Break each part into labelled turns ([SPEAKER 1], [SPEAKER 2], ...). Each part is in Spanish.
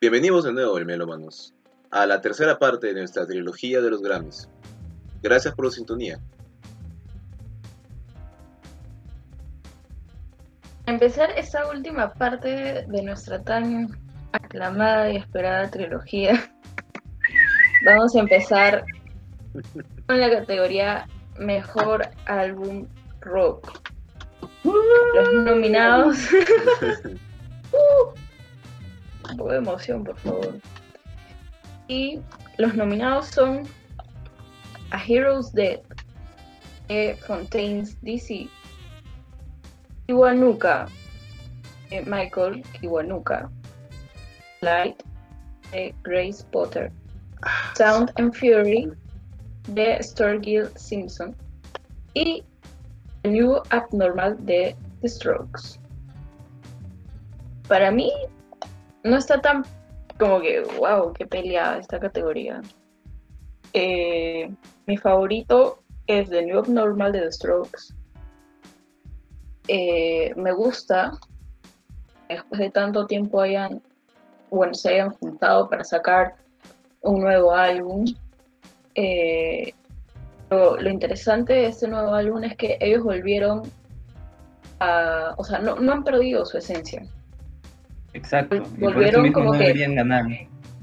[SPEAKER 1] Bienvenidos de nuevo, Melómanos, a la tercera parte de nuestra trilogía de los Grammys. Gracias por la sintonía.
[SPEAKER 2] empezar esta última parte de nuestra tan aclamada y esperada trilogía, vamos a empezar con la categoría Mejor Álbum Rock. Los nominados. Poco de emoción, por favor. Y los nominados son A Hero's Dead, de Fontaines DC, Kiwanuka, de Michael Kiwanuka, Light, de Grace Potter, Sound and Fury, de Storgill Simpson, y The New Abnormal de The Strokes. Para mí, no está tan como que, wow, qué peleada esta categoría. Eh, mi favorito es The New Abnormal de The Strokes. Eh, me gusta, después de tanto tiempo hayan, bueno, se hayan juntado para sacar un nuevo álbum. Eh, lo, interesante de este nuevo álbum es que ellos volvieron a, o sea, no, no han perdido su esencia.
[SPEAKER 3] Exacto.
[SPEAKER 2] Volvieron como
[SPEAKER 3] no
[SPEAKER 2] que...
[SPEAKER 3] deberían ganar.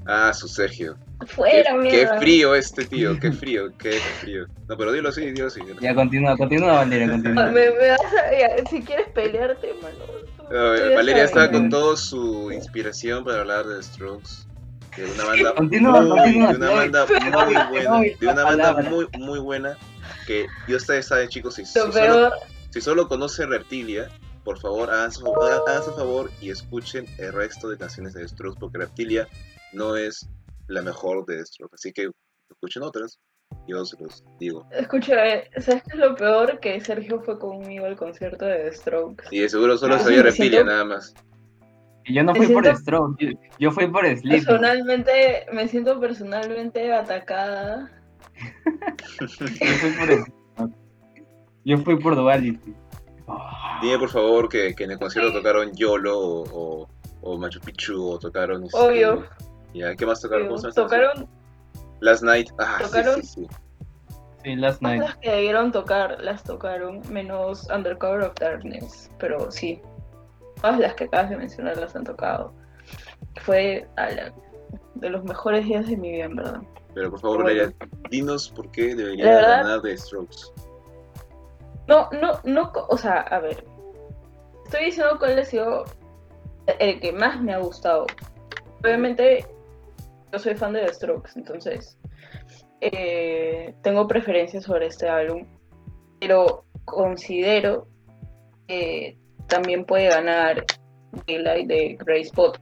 [SPEAKER 1] Ah, su Sergio.
[SPEAKER 2] Fuera,
[SPEAKER 1] qué,
[SPEAKER 2] mierda.
[SPEAKER 1] qué frío este tío, qué frío, qué frío. No, pero dilo así, dilo así.
[SPEAKER 3] Ya, continúa, continúa, Valeria, continúa.
[SPEAKER 2] Me, me vas a- ya, si quieres pelearte, mano.
[SPEAKER 1] No, Valeria
[SPEAKER 2] sabes.
[SPEAKER 1] estaba con toda su inspiración para hablar de The Strokes. De una banda
[SPEAKER 3] Continúa,
[SPEAKER 1] muy,
[SPEAKER 3] continúa,
[SPEAKER 1] de una banda muy buena, de una banda muy, muy buena que yo ustedes saben chicos, si, si
[SPEAKER 2] Lo
[SPEAKER 1] solo, si solo conocen Reptilia, por favor hagan su, hagan- hagan su favor y escuchen el resto de canciones de Strokes porque Reptilia no es la mejor de Strokes, así que escuchen otras, yo se los digo.
[SPEAKER 2] escucha, eh, ¿sabes qué es lo peor? Que Sergio fue conmigo al concierto de The Strokes.
[SPEAKER 1] Y de seguro solo
[SPEAKER 2] Ah,
[SPEAKER 1] sabía Reptilia
[SPEAKER 2] siento-
[SPEAKER 1] nada más.
[SPEAKER 3] Y Yo no fui por
[SPEAKER 2] siento-
[SPEAKER 3] Stroke, yo, yo fui por Sleep.
[SPEAKER 2] Personalmente, me siento personalmente atacada.
[SPEAKER 3] Yo fui por. Yo fui por Duality. Ah,
[SPEAKER 1] Dime por favor que, que en el concierto tocaron YOLO o, o, o Machu Picchu o tocaron... este,
[SPEAKER 2] Obvio.
[SPEAKER 1] Ya, ¿qué más tocaron? ¿Cómo se llama esta
[SPEAKER 2] Tocaron?
[SPEAKER 1] Last Night. Ah, sí,
[SPEAKER 2] tocaron-
[SPEAKER 1] sí, sí.
[SPEAKER 3] Sí, Last
[SPEAKER 2] todas
[SPEAKER 3] Night.
[SPEAKER 2] las que debieron tocar, las tocaron, menos Undercover of Darkness. Pero sí, todas las que acabas de mencionar las han tocado. Fue de los mejores días de mi vida, en verdad.
[SPEAKER 1] Pero por favor,
[SPEAKER 2] Bueno.
[SPEAKER 1] Leia, dinos por qué debería
[SPEAKER 2] La verdad-
[SPEAKER 1] ganar The Strokes.
[SPEAKER 2] No, no, no, o sea, a ver. Estoy diciendo cuál ha sido el que más me ha gustado. Obviamente, yo soy fan de The Strokes, entonces eh, tengo preferencias sobre este álbum, pero considero que también puede ganar Daylight de Grace Potter.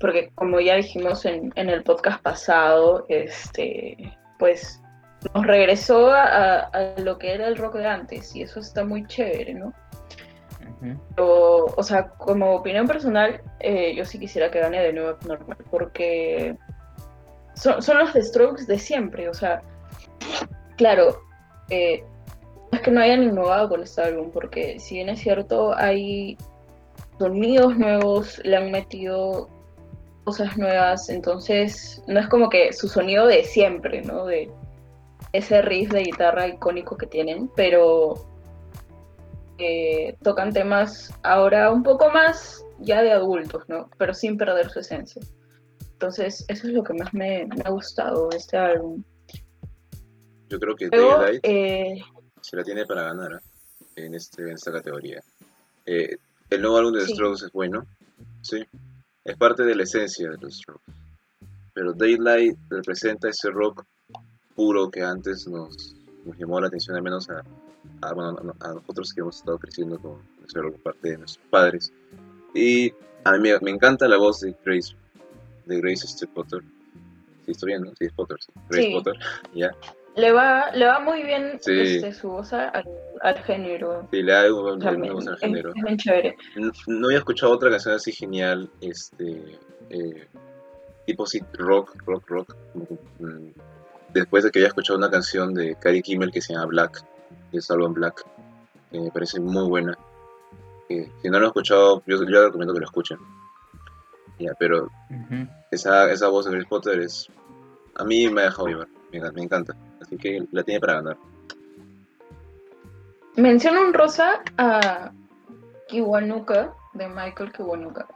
[SPEAKER 2] Porque como ya dijimos en, en el podcast pasado, este, pues nos regresó a, lo que era el rock de antes y eso está muy chévere, ¿no? Pero, o sea, como opinión personal, eh, yo sí quisiera que gane de nuevo normal, porque son, son los The Strokes de siempre, o sea, claro, eh, no es que no hayan innovado con este álbum, porque si bien es cierto, hay sonidos nuevos, le han metido cosas nuevas, entonces no es como que su sonido de siempre, ¿no? De ese riff de guitarra icónico que tienen, pero eh, tocan temas ahora un poco más ya de adultos, ¿no? Pero sin perder su esencia. Entonces, eso es lo que más me, me ha gustado de este álbum.
[SPEAKER 1] Yo creo que
[SPEAKER 2] Luego,
[SPEAKER 1] Daylight
[SPEAKER 2] eh,
[SPEAKER 1] se la tiene para ganar ¿eh? en, este, en esta categoría. Eh, el nuevo álbum de The. Strokes es bueno, sí. Es parte de la esencia de los Strokes. Pero Daylight representa ese rock puro que antes nos, nos llamó la atención, al menos a, a, bueno, a- nosotros que hemos estado creciendo con por parte de nuestros padres. Y a mí me, encanta la voz de Grace, de Grace este, Potter. Sí, estoy bien, ¿no? Sí, es Potter, sí. Grace
[SPEAKER 2] Sí.
[SPEAKER 1] Potter, ya.
[SPEAKER 2] le, va, le va muy bien
[SPEAKER 1] Sí.
[SPEAKER 2] este, su voz al, al género.
[SPEAKER 1] Sí, le da un,
[SPEAKER 2] O sea,
[SPEAKER 1] un-
[SPEAKER 2] me-
[SPEAKER 1] un- un
[SPEAKER 2] es,
[SPEAKER 1] género.
[SPEAKER 2] es bien chévere.
[SPEAKER 1] No, no había escuchado otra canción así genial, este, eh, tipo así rock, rock, rock. Después de que había escuchado una canción de Cary Kimmel que se llama Black, de Salvan Black, que me parece muy buena. Que si no lo han escuchado, yo, yo les recomiendo que lo escuchen. Ya, pero esa, esa voz de Harry Potter es. A mí me ha dejado llevar. Me, me encanta. Así que la tiene para ganar.
[SPEAKER 2] Menciono un rosa a Kiwanuka, de Michael Kiwanuka.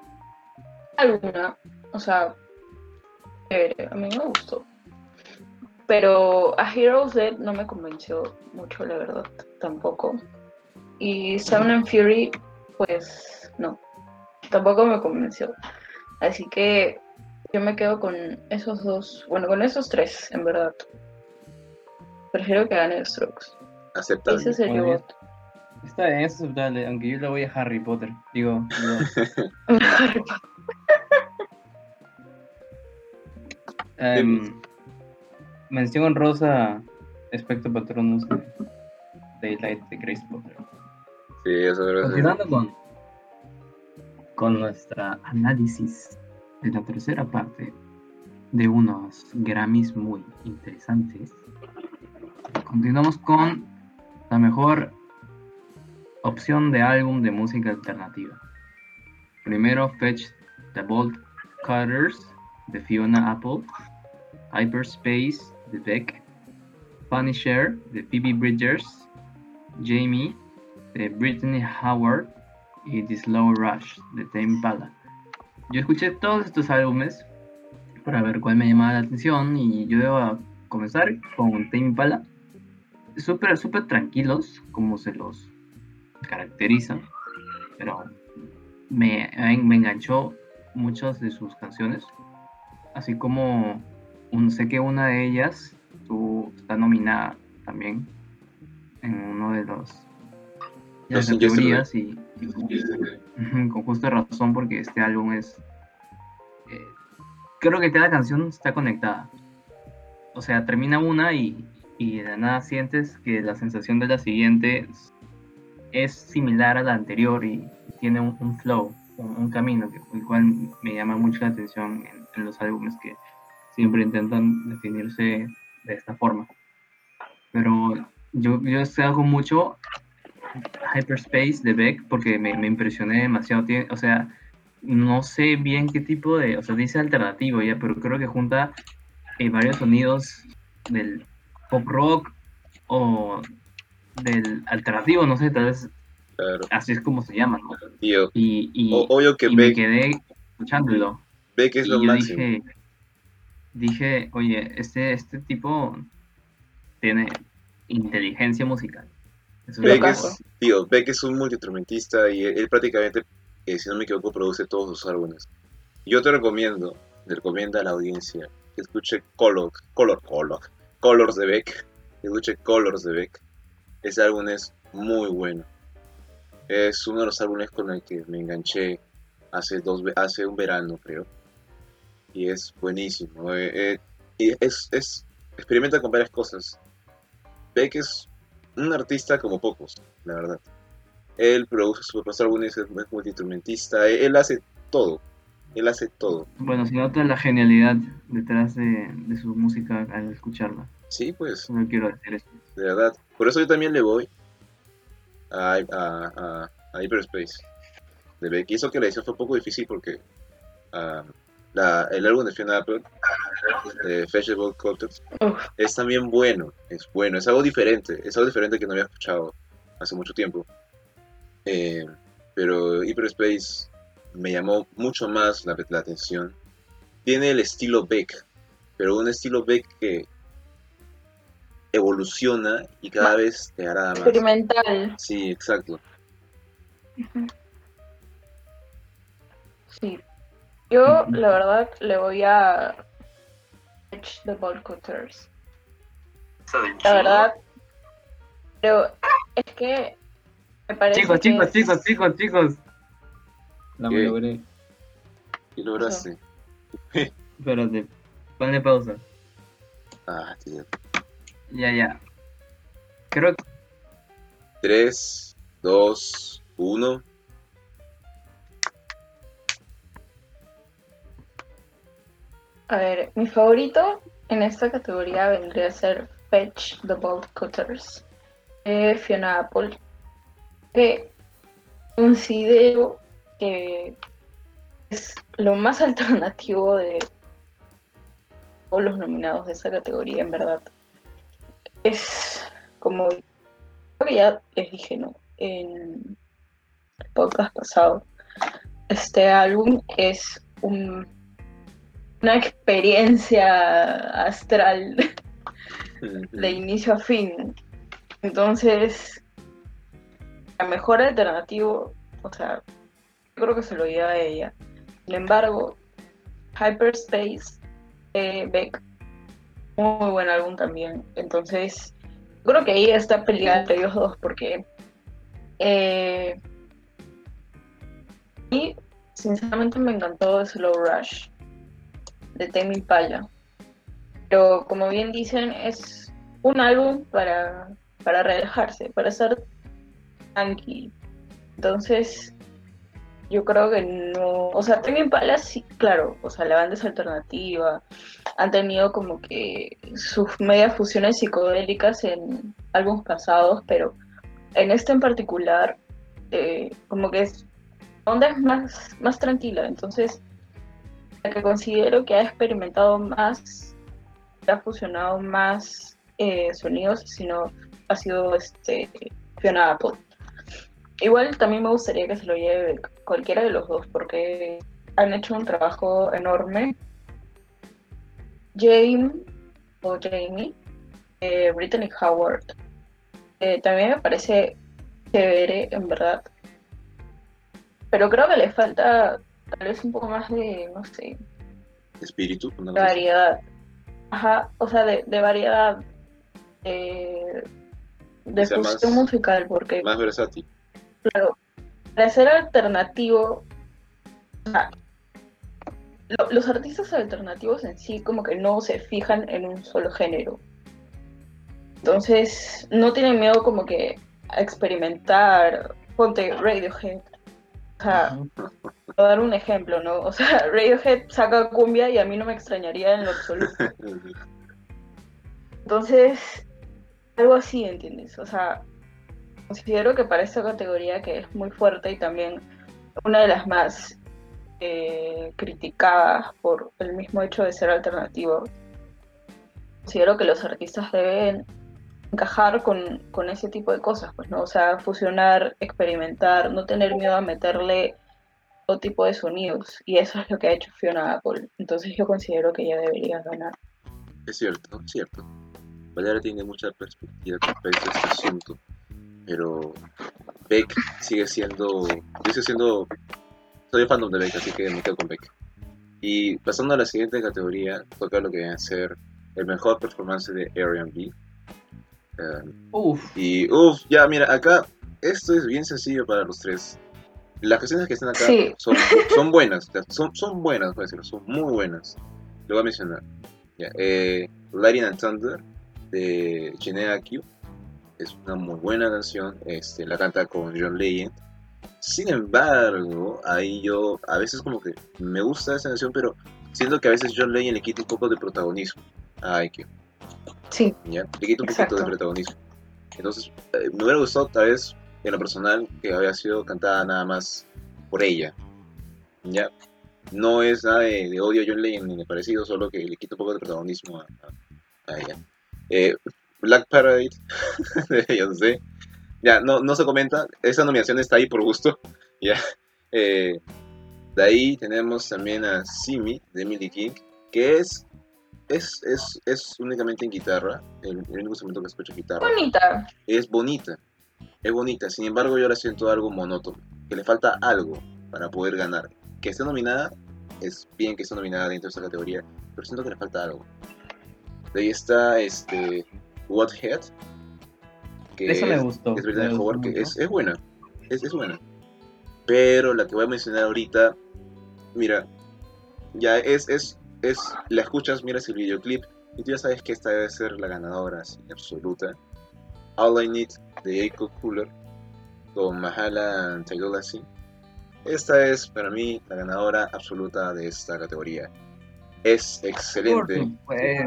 [SPEAKER 2] Alguna, o sea, a mí me gustó. Pero a Heroes Dead no me convenció mucho, la verdad, tampoco. Y Sound and Fury, pues no, tampoco me convenció. Así que yo me quedo con esos dos, bueno, con esos tres, en verdad. Prefiero que gane Strokes.
[SPEAKER 1] Aceptable.
[SPEAKER 2] Ese sería
[SPEAKER 3] bien.
[SPEAKER 2] voto.
[SPEAKER 3] Está bien, es aceptable, aunque yo le voy a Harry Potter. Digo, digo, em, mención honrosa Espectro Patronus de Daylight de Grace Potter.
[SPEAKER 1] Sí, eso que
[SPEAKER 3] Continuando con, con nuestra análisis de la tercera parte de unos Grammys muy interesantes, continuamos con la mejor opción de álbum de música alternativa. Primero, Fetch the Bolt Cutters de Fiona Apple, Hyperspace de Beck, Punisher de Phoebe Bridgers, Jamie de Brittany Howard y The Slow Rush de Tame Impala. Yo escuché todos estos álbumes para ver cuál me llamaba la atención y yo debo comenzar con Tame Impala. Súper, súper tranquilos, como se los caracteriza, pero me, me enganchó muchas de sus canciones, así como un- sé que una de ellas estuvo- está nominada también en uno de los de las
[SPEAKER 1] Injustice
[SPEAKER 3] categorías y, y Ujú, con justa razón porque este álbum es eh, creo que cada canción está conectada. O sea termina una y, y de la nada sientes que la sensación de la siguiente es, es similar a la anterior y tiene un, un flow un, un camino que, el cual me llama mucho la atención en, en los álbumes que siempre intentan definirse de esta forma pero yo, yo salgo mucho Hyperspace de Beck porque me, me impresioné demasiado. Tiene- o sea, no sé bien qué tipo de. O sea, dice alternativo ya, pero creo que junta eh, varios sonidos del pop rock o del alternativo, no sé, tal vez
[SPEAKER 1] Claro.
[SPEAKER 3] así es como se llama, ¿no? Y, y,
[SPEAKER 1] o- obvio que
[SPEAKER 3] y me
[SPEAKER 1] Beck,
[SPEAKER 3] quedé escuchándolo.
[SPEAKER 1] Beck es
[SPEAKER 3] y
[SPEAKER 1] lo
[SPEAKER 3] yo
[SPEAKER 1] máximo.
[SPEAKER 3] dije, dije, oye, este, este tipo tiene inteligencia musical. Eso
[SPEAKER 1] Beck es, tío, Beck es un multiinstrumentista y él, él prácticamente, eh, si no me equivoco, produce todos sus álbumes. Yo te recomiendo, le recomiendo a la audiencia que escuche Color, Color, Color, Colors de Beck, que escuche Colors de Beck. Ese álbum es muy bueno. Es uno de los álbumes con el que me enganché hace, dos, hace un verano, creo. Y es buenísimo. eh, eh, y es, es, experimenta con varias cosas. Beck es un artista como pocos, la verdad. Él produce sus propios álbumes, es multiinstrumentista, él, él hace todo. Él hace todo.
[SPEAKER 3] Bueno, se nota la genialidad detrás de, de su música al escucharla.
[SPEAKER 1] Sí, pues,
[SPEAKER 3] Solo quiero decir eso.
[SPEAKER 1] de verdad. Por eso yo también le voy a, a, a- a Hyperspace de Beck. Y eso que la edición fue un poco difícil porque ah, la- el álbum de Fiona Apple, de Fashionable
[SPEAKER 2] Uf,
[SPEAKER 1] es también bueno. Es bueno, es algo diferente. Es algo diferente que no había escuchado hace mucho tiempo. Eh, pero Hyperspace me llamó mucho más la, la atención. Tiene el estilo Beck, pero un estilo Beck que evoluciona y cada vez te hará más.
[SPEAKER 2] experimental.
[SPEAKER 1] Sí, exacto.
[SPEAKER 2] Sí. Yo, la verdad, le voy a Edge the Ball Cutters. La verdad, pero es que me parece
[SPEAKER 3] Chicos,
[SPEAKER 2] que
[SPEAKER 3] chicos,
[SPEAKER 2] es-
[SPEAKER 3] chicos, chicos, chicos. La
[SPEAKER 1] ¿Qué?
[SPEAKER 3] logré.
[SPEAKER 1] Y lograste.
[SPEAKER 3] Espérate, ponle pausa.
[SPEAKER 1] Ah, tío.
[SPEAKER 3] Ya, ya. Creo que
[SPEAKER 1] 3, 2, 1.
[SPEAKER 2] A ver, mi favorito en esta categoría vendría a ser Fetch the Bolt Cutters de Fiona Apple. Que considero que es lo más alternativo de todos los nominados de esa categoría, en verdad. Es como, ya les dije, ¿no? En el podcast pasado, este álbum es un, una experiencia astral de inicio a fin. Entonces, la mejor alternativo, o sea, creo que se lo lleva a ella. Sin embargo, Hyperspace, eh, Beck, muy buen álbum también. Entonces, creo que ahí está peleada entre ellos dos porque eh, y sinceramente me encantó Slow Rush de Tame Impala. Pero como bien dicen, es un álbum para, para relajarse, para ser tranquilo. Entonces, yo creo que no. O sea, Tame Impala sí, claro, o sea, la banda es alternativa. Han tenido como que sus medias fusiones psicodélicas en álbumes pasados, pero en este en particular, eh, como que es onda es más, más tranquila. Entonces, la que considero que ha experimentado más, ha fusionado más eh, sonidos, sino ha sido este Fiona Apple. Igual también me gustaría que se lo lleve cualquiera de los dos, porque han hecho un trabajo enorme. Jane o Jamie, eh, Brittany Howard, eh, también me parece chévere, en verdad. Pero creo que le falta tal vez un poco más de, no sé,
[SPEAKER 1] Espíritu.
[SPEAKER 2] de variedad. Ajá, o sea, de, de variedad. eh, de
[SPEAKER 1] O sea,
[SPEAKER 2] fusión
[SPEAKER 1] más-
[SPEAKER 2] musical, porque
[SPEAKER 1] Más versátil.
[SPEAKER 2] Claro, para ser alternativo, o sea, lo- los artistas alternativos en sí como que no se fijan en un solo género. Entonces, no tienen miedo como que a experimentar, ponte Radiohead. O sea, Dar un ejemplo, ¿no? O sea, Radiohead saca cumbia y a mí no me extrañaría en lo absoluto. Entonces, algo así, ¿entiendes? O sea, considero que para esta categoría que es muy fuerte y también una de las más eh, criticadas por el mismo hecho de ser alternativo, considero que los artistas deben encajar con, con ese tipo de cosas, pues, ¿no? O sea, fusionar, experimentar, no tener miedo a meterle todo tipo de sonidos. Y eso es lo que ha hecho Fiona Apple. Entonces yo considero que ella debería ganar.
[SPEAKER 1] Es cierto, es cierto. Valeria tiene mucha perspectiva respecto a este asunto. Pero Beck sigue siendo. Sigo siendo. Soy fandom de Beck, así que me quedo con Beck. Y pasando a la siguiente categoría, toca lo que viene a ser el mejor performance de Airbnb. Um,
[SPEAKER 3] Uf,
[SPEAKER 1] y uff, ya mira, acá esto es bien sencillo para los tres. Las canciones que están acá
[SPEAKER 2] Sí.
[SPEAKER 1] son, son buenas, son, son buenas, puedo decirlo, son muy buenas. Lo voy a mencionar. Ya, eh, Lightning and Thunder de Genea Q es una muy buena canción, este, la canta con John Legend. Sin embargo, ahí yo a veces como que me gusta esa canción, pero siento que a veces John Legend le quita un poco de protagonismo a IQ.
[SPEAKER 2] Sí,
[SPEAKER 1] ¿ya? Le quita un poquito
[SPEAKER 2] Exacto.
[SPEAKER 1] de protagonismo. Entonces, eh, me hubiera gustado tal vez, en lo personal, que había sido cantada nada más por ella. ¿Ya? No es nada de, de odio a John Legend ni de parecido, solo que le quita un poco de protagonismo a, a- a ella. Eh, Black Parade, de Beyoncé. Ya, no, no se comenta, esa nominación está ahí por gusto. Ya. Eh, de ahí tenemos también a Simi, de Emily King, que es es, es, es únicamente en guitarra, el, el único instrumento que escucho es guitarra.
[SPEAKER 2] bonita.
[SPEAKER 1] Es bonita, es bonita, sin embargo yo la siento algo monótono, que le falta algo para poder ganar. Que esté nominada, es bien que esté nominada dentro de esta categoría, pero siento que le falta algo. De ahí está este, What Head, que
[SPEAKER 3] eso me gustó.
[SPEAKER 1] es
[SPEAKER 3] me
[SPEAKER 1] Brittany
[SPEAKER 3] gustó
[SPEAKER 1] Howard, que es buena, es, es buena. Pero la que voy a mencionar ahorita, mira, ya es, es, es, la escuchas, miras el videoclip y tú ya sabes que esta debe ser la ganadora así, absoluta. All I Need de Echo Cooler con Mahala Taigolasi. Esta es para mí la ganadora absoluta de esta categoría. Es excelente.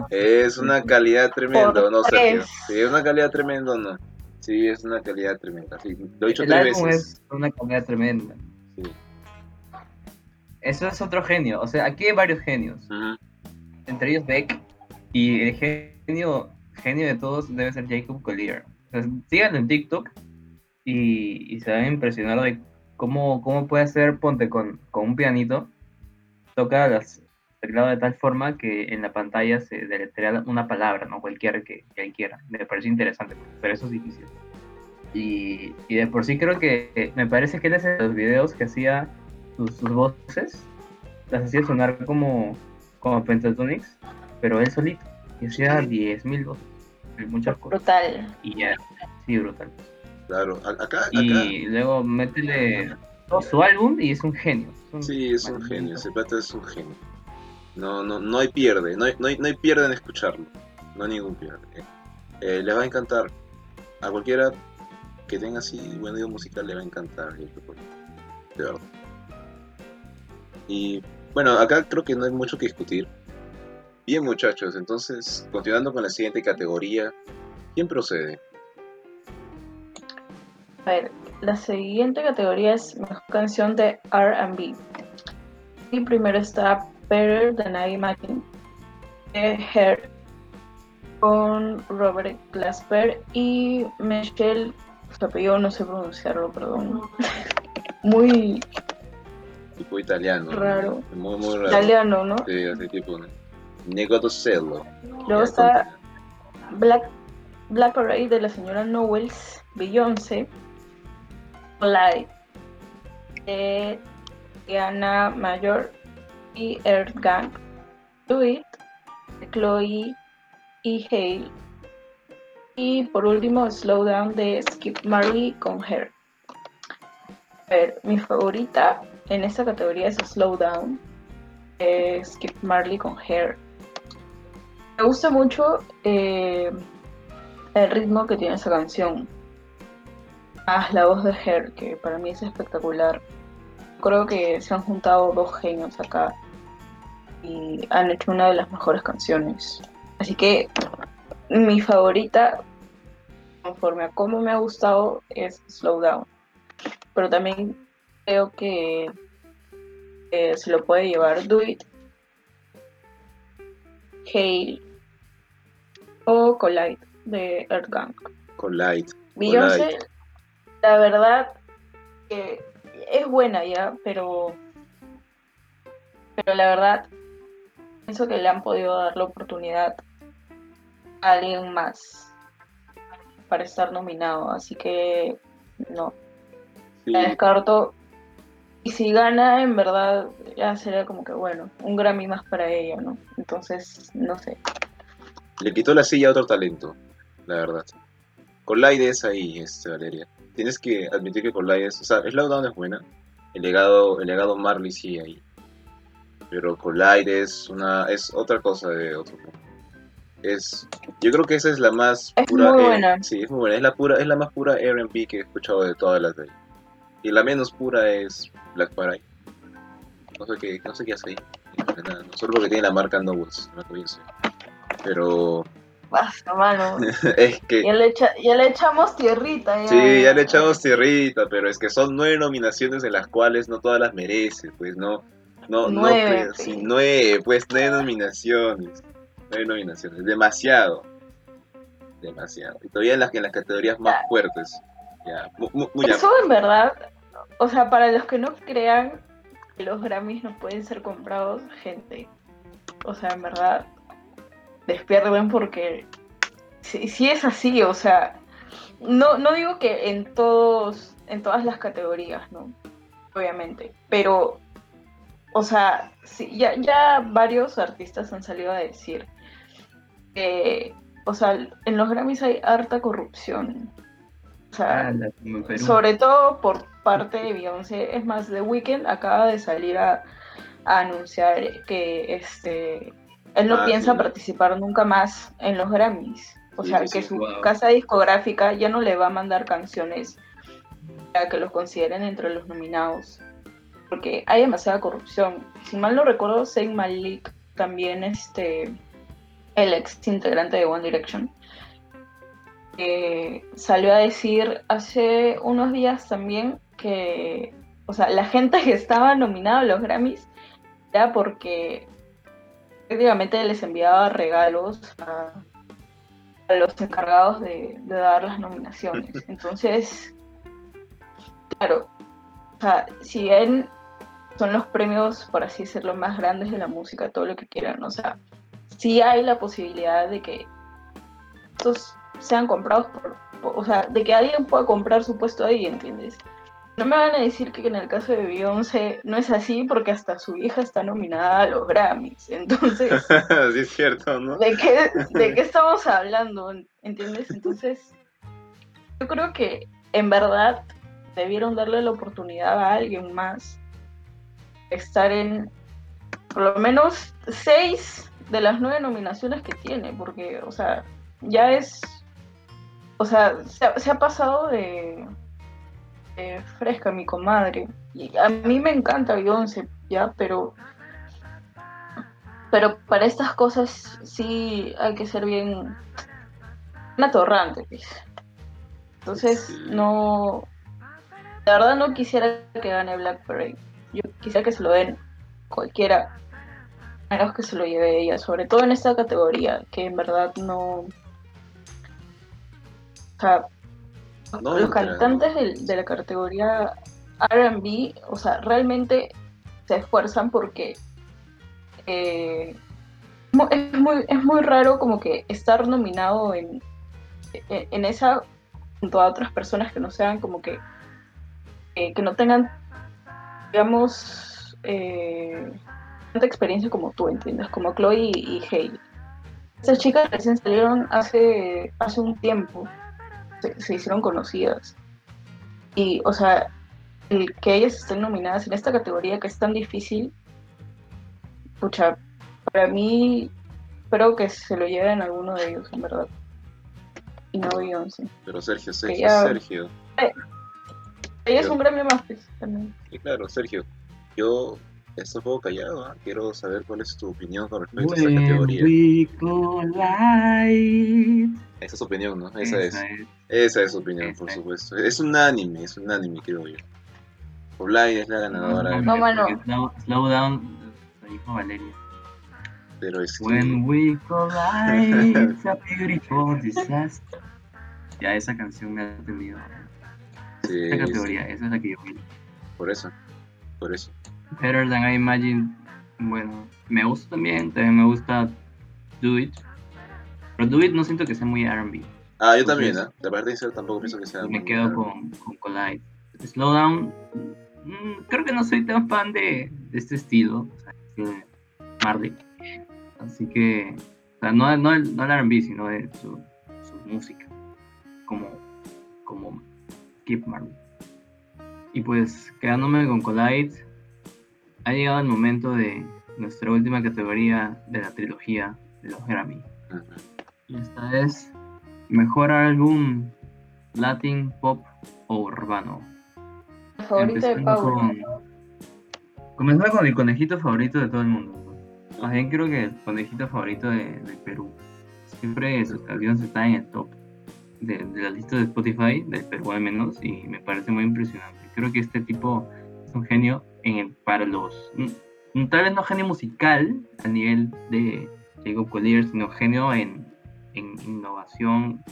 [SPEAKER 1] Es una calidad tremenda, ¿no, Sergio? Sí, es una calidad tremenda, ¿o ¿no? Sí, es una calidad tremenda. Sí, lo he dicho
[SPEAKER 3] El
[SPEAKER 1] tres
[SPEAKER 3] álbum
[SPEAKER 1] veces.
[SPEAKER 3] es una calidad tremenda.
[SPEAKER 1] Sí.
[SPEAKER 3] eso es otro genio. O sea, aquí hay varios genios. Entre ellos Beck. Y el genio, genio de todos debe ser Jacob Collier. Síganlo en TikTok y, y se van a impresionar de cómo, cómo puede hacer, ponte con, con un pianito, toca las teclado de tal forma que en la pantalla se deletrea una palabra, ¿no? Cualquiera que, que él quiera. Me parece interesante, pero eso es difícil. Y, y de por sí creo que eh, me parece que él hace los videos que hacía sus, sus voces, las hacía sonar como, como Pentatonix, pero él solito. Y hacía 10.000 voces, muchas cosas.
[SPEAKER 2] Brutal.
[SPEAKER 3] Y ya, sí, brutal.
[SPEAKER 1] Claro, acá, acá.
[SPEAKER 3] Y luego métele todo su álbum y es un genio. Es
[SPEAKER 1] Sí, es un genio, ese pata es un genio. No, no, no hay pierde, no hay, no hay, no hay pierde en escucharlo. No hay ningún pierde. Eh, le va a encantar. A cualquiera que tenga así buen oído musical le va a encantar. De verdad. Y bueno, acá creo que no hay mucho que discutir. Bien muchachos, entonces, continuando con la siguiente categoría, ¿quién procede?
[SPEAKER 2] A ver, la siguiente categoría es mejor canción de RB. Y primero está Better Than I Imagined de Her con Robert Glasper y Michelle, su apellido no sé pronunciarlo, perdón. Muy
[SPEAKER 1] Tipo italiano. ¿no?
[SPEAKER 2] Raro.
[SPEAKER 1] Muy, muy raro.
[SPEAKER 2] italiano, ¿no?
[SPEAKER 1] Sí, así tipo Negotocello.
[SPEAKER 2] Luego
[SPEAKER 1] Ya,
[SPEAKER 2] está. Black, Black Parade de la señora Knowles, Beyoncé, Light de Diana Mayor y Earth Gang, Do It de Chloe y Hale. Y por último, Slow Down de Skip Marley con Her. A ver, mi favorita en esta categoría es Slow Down de Skip Marley con Her. Me gusta mucho eh, el ritmo que tiene esa canción. Más la voz de Her, que para mí es espectacular. Creo que se han juntado dos genios acá y han hecho una de las mejores canciones. Así que mi favorita, conforme a cómo me ha gustado, es Slow Down. Pero también creo que eh, se lo puede llevar Do It, Hail o Collide de Earth Gang.
[SPEAKER 1] Con Light.
[SPEAKER 2] Beyoncé,
[SPEAKER 1] Collide.
[SPEAKER 2] la verdad que es buena ya, pero pero la verdad pienso que le han podido dar la oportunidad a alguien más para estar nominado, así que no,
[SPEAKER 1] Sí,
[SPEAKER 2] la descarto. Y si gana, en verdad, ya sería como que bueno, un Grammy más para ella, ¿no? Entonces, no sé.
[SPEAKER 1] Le quitó la silla a otro talento, la verdad. Con Light es ahí, este, Valeria. Tienes que admitir que con Light es. O sea, Slowdown es buena. El legado, el legado Marley sí ahí. Pero con Light es una. es otra cosa de otro mundo. Es. Yo creo que esa es la más
[SPEAKER 2] Es
[SPEAKER 1] pura.
[SPEAKER 2] muy
[SPEAKER 1] eh,
[SPEAKER 2] buena.
[SPEAKER 1] sí, es muy buena. Es la pura, es la más pura R&B que he escuchado de todas las de ella. Y la menos pura es Black Parade. No sé qué, no sé qué hace ahí. Nada, no, Solo porque tiene la marca Knowles, no sé. Pero
[SPEAKER 2] Basta, mano.
[SPEAKER 1] es que
[SPEAKER 2] Ya le, echa- ya le echamos tierrita. Ya,
[SPEAKER 1] Sí, ya le echamos tierrita, pero es que son nueve nominaciones de las cuales no todas las merece, pues no, no,
[SPEAKER 2] Nueve,
[SPEAKER 1] no, pues,
[SPEAKER 2] sí.
[SPEAKER 1] nueve, pues nueve nominaciones, nueve nominaciones, demasiado, demasiado, y todavía en las, en las categorías más
[SPEAKER 2] Ya.
[SPEAKER 1] fuertes, ya, mu- mu- muy
[SPEAKER 2] Eso en verdad, o sea, para los que no crean que los Grammys no pueden ser comprados, gente, o sea, en verdad, despierten porque si, si es así, o sea, no, no digo que en todos, en todas las categorías, ¿no? Obviamente, pero, o sea, ya, ya varios artistas han salido a decir que, o sea, en los Grammys hay harta corrupción. O sea,
[SPEAKER 3] Ah, la-
[SPEAKER 2] sobre todo por parte de Beyoncé. Es más, The Weeknd acaba de salir a, a anunciar que este él no
[SPEAKER 1] Ah,
[SPEAKER 2] piensa
[SPEAKER 1] sí.
[SPEAKER 2] participar nunca más en los Grammys. O
[SPEAKER 1] Sí,
[SPEAKER 2] sea, que su
[SPEAKER 3] Wow.
[SPEAKER 2] casa discográfica ya no le va a mandar canciones para que los consideren entre los nominados. Porque hay demasiada corrupción. Si mal no recuerdo, Zayn Malik, también este el ex integrante de One Direction, eh, salió a decir hace unos días también que, o sea, la gente que estaba nominada a los Grammys era porque prácticamente les enviaba regalos a, a los encargados de, de dar las nominaciones. Entonces, claro, o sea, si bien son los premios, por así decirlo, más grandes de la música, todo lo que quieran, o sea, sí hay la posibilidad de que estos sean comprados por- o sea, de que alguien pueda comprar su puesto ahí, ¿entiendes? No me van a decir que en el caso de Beyoncé no es así porque hasta su hija está nominada a los Grammys. Entonces,
[SPEAKER 1] sí, es cierto, ¿no?
[SPEAKER 2] ¿de qué, ¿de qué estamos hablando? ¿Entiendes? Entonces, yo creo que en verdad debieron darle la oportunidad a alguien más estar en por lo menos seis de las nueve nominaciones que tiene, porque, o sea, ya es, o sea, se ha, se ha pasado de, de fresca mi comadre. Y a mí me encanta Beyoncé, ya, pero pero para estas cosas sí hay que ser bien bien atorrante, pues. Entonces,
[SPEAKER 1] Sí.
[SPEAKER 2] no. La verdad, no quisiera que gane Black Parade. Yo quisiera que se lo den cualquiera, menos que se lo lleve ella, sobre todo en esta categoría, que en verdad no. O sea,
[SPEAKER 1] No
[SPEAKER 2] los cantantes del- de, la categoría RB, o sea, realmente se esfuerzan porque eh, es, muy, es muy raro como que estar nominado en, en, en esa junto a otras personas que no sean como que eh, que no tengan digamos eh, tanta experiencia como tú, ¿entiendes? Como Chloe y, y Hailey. Estas chicas recién salieron hace, hace un tiempo se, se hicieron conocidas. Y, o sea, el que ellas estén nominadas en esta categoría que es tan difícil, pucha, para mí, espero que se lo lleven alguno de ellos, en verdad. Y no Beyoncé.
[SPEAKER 1] Pero Sergio, Sergio,
[SPEAKER 2] ya-
[SPEAKER 1] Sergio.
[SPEAKER 2] Ella es un gremio más, pues, también.
[SPEAKER 1] Y claro, Sergio, yo estoy un poco callado, ¿ah? quiero saber cuál es tu opinión con respecto a esa categoría.
[SPEAKER 3] we collide.
[SPEAKER 1] Esa es su opinión, ¿no? Esa es.
[SPEAKER 3] Esa es.
[SPEAKER 1] Esa es su opinión, por
[SPEAKER 3] Esa es.
[SPEAKER 1] supuesto. Es unánime, es unánime, creo yo. Oblai es la ganadora, de-
[SPEAKER 2] No, mano.
[SPEAKER 3] porque Slow, down, lo dijo Valeria.
[SPEAKER 1] pero es que-
[SPEAKER 3] When we collide, it's a beautiful disaster. Ya esa canción me ha tenido.
[SPEAKER 1] sí,
[SPEAKER 3] Esta
[SPEAKER 1] sí,
[SPEAKER 3] categoría, esa es la que yo vi.
[SPEAKER 1] por eso, por eso.
[SPEAKER 3] Better Than I Imagine, bueno, me gusta también, también me gusta Do It. Pero Do It no siento que sea muy R&B.
[SPEAKER 1] Ah, yo también. La verdad tampoco pienso que sea
[SPEAKER 3] me quedo con, con Collide. Slowdown, mm, creo que no soy tan fan de, de este estilo, o sea, de Marley. Así que, o sea, no, no, el, no el R&B, sino de su, su música, como, como Keep Marley. Y pues, quedándome con Collide, ha llegado el momento de nuestra última categoría de la trilogía de los Grammy. Y esta es Mejor álbum Latin, Pop o Urbano.
[SPEAKER 2] La favorita de
[SPEAKER 3] Empezando
[SPEAKER 2] Paula.
[SPEAKER 3] con- Comenzando con el conejito favorito de todo el mundo. Más bien creo que el conejito favorito de, de Perú. Siempre sus canciones están en el top de, de la lista de Spotify, del Perú al menos, y me parece muy impresionante. Creo que este tipo es un genio para los... mm, mm, Tal vez no genio musical al nivel de Jacob Collier, sino genio en, en innovación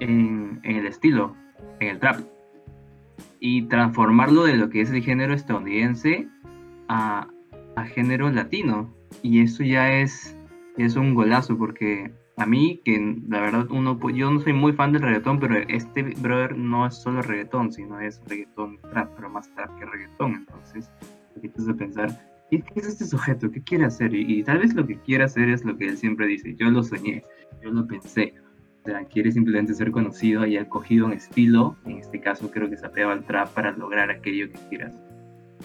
[SPEAKER 3] en, en el estilo, en el trap. Y transformarlo de lo que es el género estadounidense a, a género latino. Y eso ya es, es un golazo, porque a mí, que la verdad, uno, pu- yo no soy muy fan del reggaetón, pero este brother no es solo reggaetón, sino es reggaetón trap, pero más trap que reggaetón. Entonces, te quitas de pensar, ¿qué, es este sujeto? ¿Qué quiere hacer? Y, y tal vez lo que quiere hacer es lo que él siempre dice, yo lo soñé, yo lo pensé. O sea, quiere simplemente ser conocido y ha cogido un estilo, en este caso creo que se apega al trap para lograr aquello que quieras,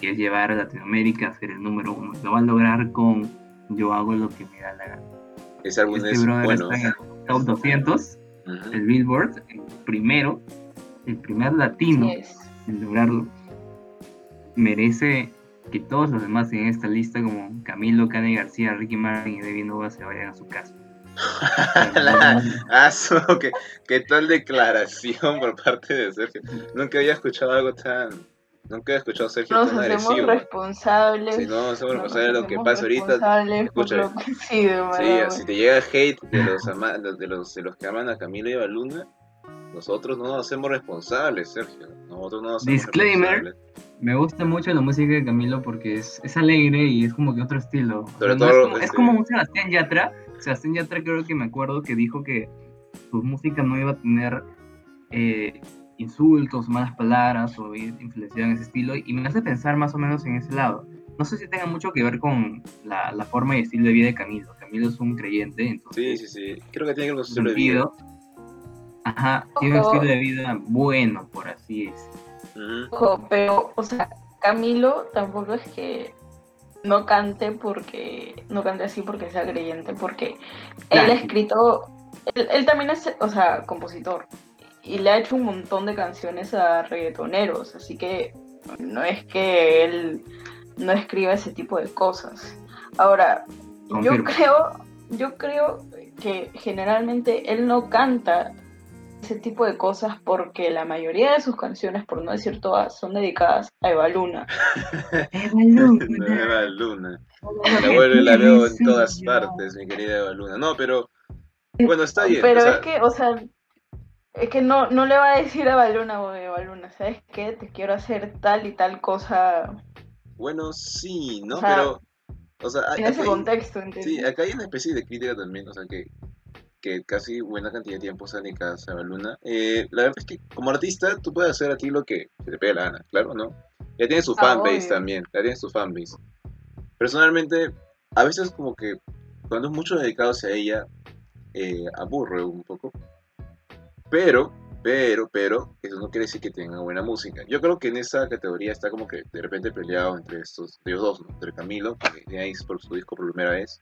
[SPEAKER 3] que es llevar a Latinoamérica a ser el número uno. Lo va a lograr con Yo hago lo que me da la gana.
[SPEAKER 1] Ese álbum
[SPEAKER 3] Este
[SPEAKER 1] es
[SPEAKER 3] brother
[SPEAKER 1] bueno.
[SPEAKER 3] está en el top 200,
[SPEAKER 1] Ujú.
[SPEAKER 3] el Billboard, el primero, el primer latino en lograrlo. Merece que todos los demás en esta lista, como Camilo, Cani García, Ricky Martin y David Nova, se vayan a su casa.
[SPEAKER 1] La- Ah, su- qué, qué tal declaración por parte de Sergio. Nunca había escuchado algo tan, Nunca he escuchado a Sergio
[SPEAKER 2] Nos
[SPEAKER 1] tan
[SPEAKER 2] hacemos
[SPEAKER 1] agresivo.
[SPEAKER 2] responsables.
[SPEAKER 1] Si no, hacemos
[SPEAKER 2] nos
[SPEAKER 1] responsables de lo que pasa ahorita. escucha.
[SPEAKER 2] Sí,
[SPEAKER 1] si te llega hate de los, ama- de los, de los que aman a Camilo y a Luna, nosotros no nos hacemos responsables, Sergio. Nosotros no nos hacemos
[SPEAKER 3] Disclaimer.
[SPEAKER 1] responsables.
[SPEAKER 3] Me gusta mucho la música de Camilo porque es, es alegre y es como que otro estilo. O sea,
[SPEAKER 1] Sobre
[SPEAKER 3] no
[SPEAKER 1] todo,
[SPEAKER 3] es, como, es
[SPEAKER 1] este-
[SPEAKER 3] como un Sebastián Yatra. Sebastián Yatra creo que me acuerdo que dijo que su música no iba a tener eh, insultos, malas palabras o ir influenciada en ese estilo y me hace pensar más o menos en ese lado. No sé si tenga mucho que ver con la, la forma y estilo de vida de Camilo. Camilo es un creyente,
[SPEAKER 1] Sí,
[SPEAKER 3] entonces
[SPEAKER 1] sí, sí. Creo que tiene que ver con su estilo de vida.
[SPEAKER 3] ajá, tiene un estilo de vida bueno, por así.
[SPEAKER 2] Ojo, pero, o sea, Camilo tampoco es que no cante porque, no cante así porque sea creyente, porque él ha escrito, él, él también es, o sea, compositor, y le ha hecho un montón de canciones a reggaetoneros, así que no es que él no escriba ese tipo de cosas. Ahora, yo creo, yo creo que generalmente él no canta ese tipo de cosas porque la mayoría de sus canciones, por no decir todas, son dedicadas a Eva Luna.
[SPEAKER 1] Nueva Luna. La vuelvo y la veo en todas partes, mi querida Eva Luna. No, pero bueno, está bien.
[SPEAKER 2] Pero
[SPEAKER 1] o sea,
[SPEAKER 2] es que, o sea, es que no, no le va a decir a Eva Luna o Eva Luna, ¿sabes qué? Te quiero hacer tal y tal cosa
[SPEAKER 1] Bueno, sí, ¿no?
[SPEAKER 2] O sea,
[SPEAKER 1] pero, o sea, hay-
[SPEAKER 2] en ese
[SPEAKER 1] hay-
[SPEAKER 2] contexto, ¿entiendes?
[SPEAKER 1] Sí, acá hay una especie de crítica también, o sea, que, que casi buena cantidad de tiempo se dedicadas a Eva Luna. Eh, la verdad es que como artista tú puedes hacer a ti lo que te pegue la gana, claro, ¿no? Ya tiene su
[SPEAKER 2] Ah,
[SPEAKER 1] fanbase
[SPEAKER 2] obvio.
[SPEAKER 1] también, ya tiene su fanbase. Personalmente, a veces como que cuando es mucho dedicado hacia ella, eh, aburre un poco. Pero, pero, pero, eso no quiere decir que tenga buena música. Yo creo que en esa categoría está como que de repente peleado entre estos, ellos dos, ¿no? Entre Camilo, que tiene ahí por su disco por primera vez,